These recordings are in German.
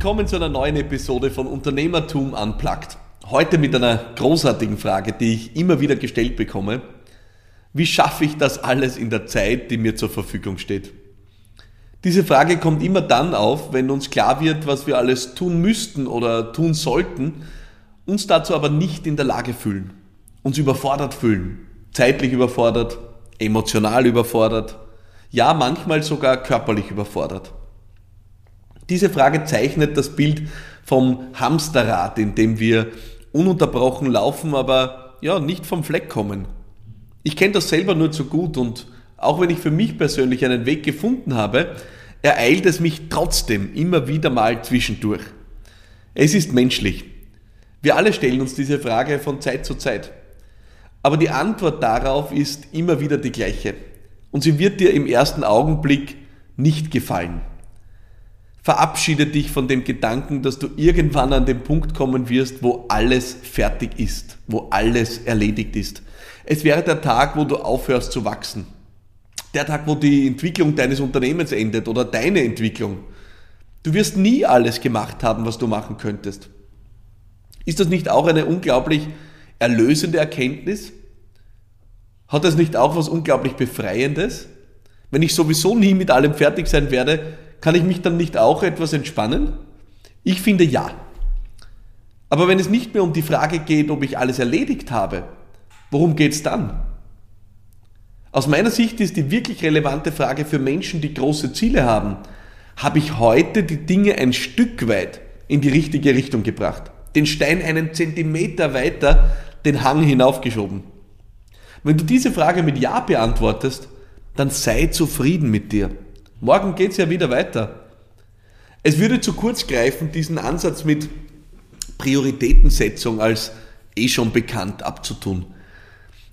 Willkommen zu einer neuen Episode von Unternehmertum Unplugged. Heute mit einer großartigen Frage, die ich immer wieder gestellt bekomme. Wie schaffe ich das alles in der Zeit, die mir zur Verfügung steht? Diese Frage kommt immer dann auf, wenn uns klar wird, was wir alles tun müssten oder tun sollten, uns dazu aber nicht in der Lage fühlen, uns überfordert fühlen, zeitlich überfordert, emotional überfordert, ja manchmal sogar körperlich überfordert. Diese Frage zeichnet das Bild vom Hamsterrad, in dem wir ununterbrochen laufen, aber ja, nicht vom Fleck kommen. Ich kenne das selber nur zu gut und auch wenn ich für mich persönlich einen Weg gefunden habe, ereilt es mich trotzdem immer wieder mal zwischendurch. Es ist menschlich. Wir alle stellen uns diese Frage von Zeit zu Zeit. Aber die Antwort darauf ist immer wieder die gleiche. Und sie wird dir im ersten Augenblick nicht gefallen. Verabschiede dich von dem Gedanken, dass du irgendwann an den Punkt kommen wirst, wo alles fertig ist, wo alles erledigt ist. Es wäre der Tag, wo du aufhörst zu wachsen. Der Tag, wo die Entwicklung deines Unternehmens endet oder deine Entwicklung. Du wirst nie alles gemacht haben, was du machen könntest. Ist das nicht auch eine unglaublich erlösende Erkenntnis? Hat das nicht auch was unglaublich Befreiendes? Wenn ich sowieso nie mit allem fertig sein werde, kann ich mich dann nicht auch etwas entspannen? Ich finde ja. Aber wenn es nicht mehr um die Frage geht, ob ich alles erledigt habe, worum geht es dann? Aus meiner Sicht ist die wirklich relevante Frage für Menschen, die große Ziele haben, habe ich heute die Dinge ein Stück weit in die richtige Richtung gebracht? Den Stein einen Zentimeter weiter den Hang hinaufgeschoben? Wenn du diese Frage mit Ja beantwortest, dann sei zufrieden mit dir. Morgen geht es ja wieder weiter. Es würde zu kurz greifen, diesen Ansatz mit Prioritätensetzung als eh schon bekannt abzutun.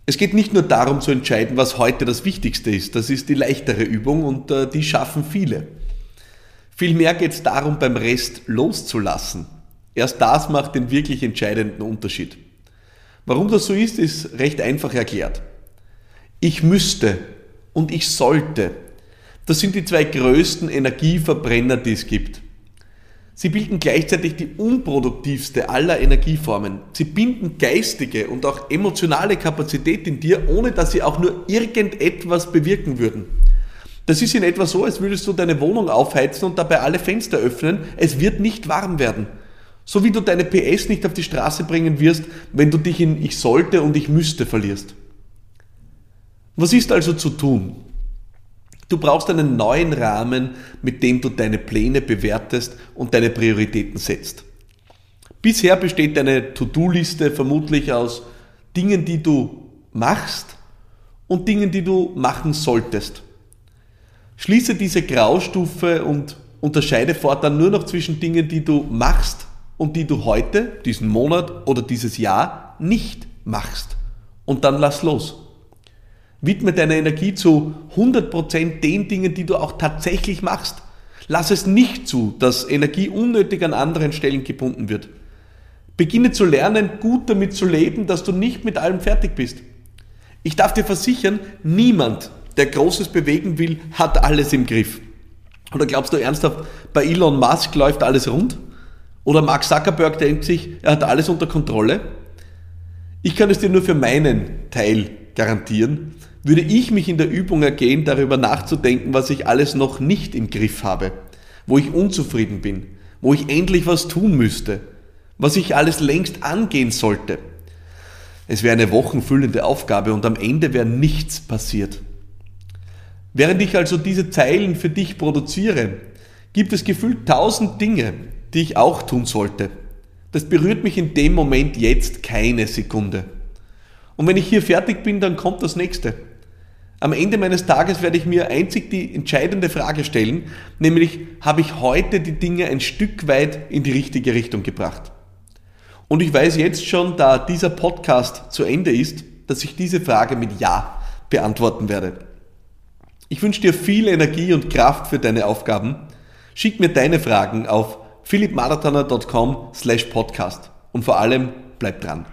Es geht nicht nur darum zu entscheiden, was heute das Wichtigste ist. Das ist die leichtere Übung und äh, die schaffen viele. Vielmehr geht es darum, beim Rest loszulassen. Erst das macht den wirklich entscheidenden Unterschied. Warum das so ist, ist recht einfach erklärt. Ich müsste und ich sollte das sind die zwei größten Energieverbrenner, die es gibt. Sie bilden gleichzeitig die unproduktivste aller Energieformen. Sie binden geistige und auch emotionale Kapazität in dir, ohne dass sie auch nur irgendetwas bewirken würden. Das ist in etwa so, als würdest du deine Wohnung aufheizen und dabei alle Fenster öffnen. Es wird nicht warm werden. So wie du deine PS nicht auf die Straße bringen wirst, wenn du dich in Ich sollte und Ich müsste verlierst. Was ist also zu tun? Du brauchst einen neuen Rahmen, mit dem du deine Pläne bewertest und deine Prioritäten setzt. Bisher besteht deine To-Do-Liste vermutlich aus Dingen, die du machst und Dingen, die du machen solltest. Schließe diese Graustufe und unterscheide fortan nur noch zwischen Dingen, die du machst und die du heute, diesen Monat oder dieses Jahr nicht machst. Und dann lass los. Widme deine Energie zu 100% den Dingen, die du auch tatsächlich machst. Lass es nicht zu, dass Energie unnötig an anderen Stellen gebunden wird. Beginne zu lernen, gut damit zu leben, dass du nicht mit allem fertig bist. Ich darf dir versichern, niemand, der Großes bewegen will, hat alles im Griff. Oder glaubst du ernsthaft, bei Elon Musk läuft alles rund? Oder Mark Zuckerberg denkt sich, er hat alles unter Kontrolle? Ich kann es dir nur für meinen Teil garantieren, würde ich mich in der Übung ergehen, darüber nachzudenken, was ich alles noch nicht im Griff habe, wo ich unzufrieden bin, wo ich endlich was tun müsste, was ich alles längst angehen sollte. Es wäre eine wochenfüllende Aufgabe und am Ende wäre nichts passiert. Während ich also diese Zeilen für dich produziere, gibt es gefühlt tausend Dinge, die ich auch tun sollte. Das berührt mich in dem Moment jetzt keine Sekunde. Und wenn ich hier fertig bin, dann kommt das nächste. Am Ende meines Tages werde ich mir einzig die entscheidende Frage stellen, nämlich habe ich heute die Dinge ein Stück weit in die richtige Richtung gebracht? Und ich weiß jetzt schon, da dieser Podcast zu Ende ist, dass ich diese Frage mit Ja beantworten werde. Ich wünsche dir viel Energie und Kraft für deine Aufgaben. Schick mir deine Fragen auf philippmarathoner.com slash podcast und vor allem bleib dran.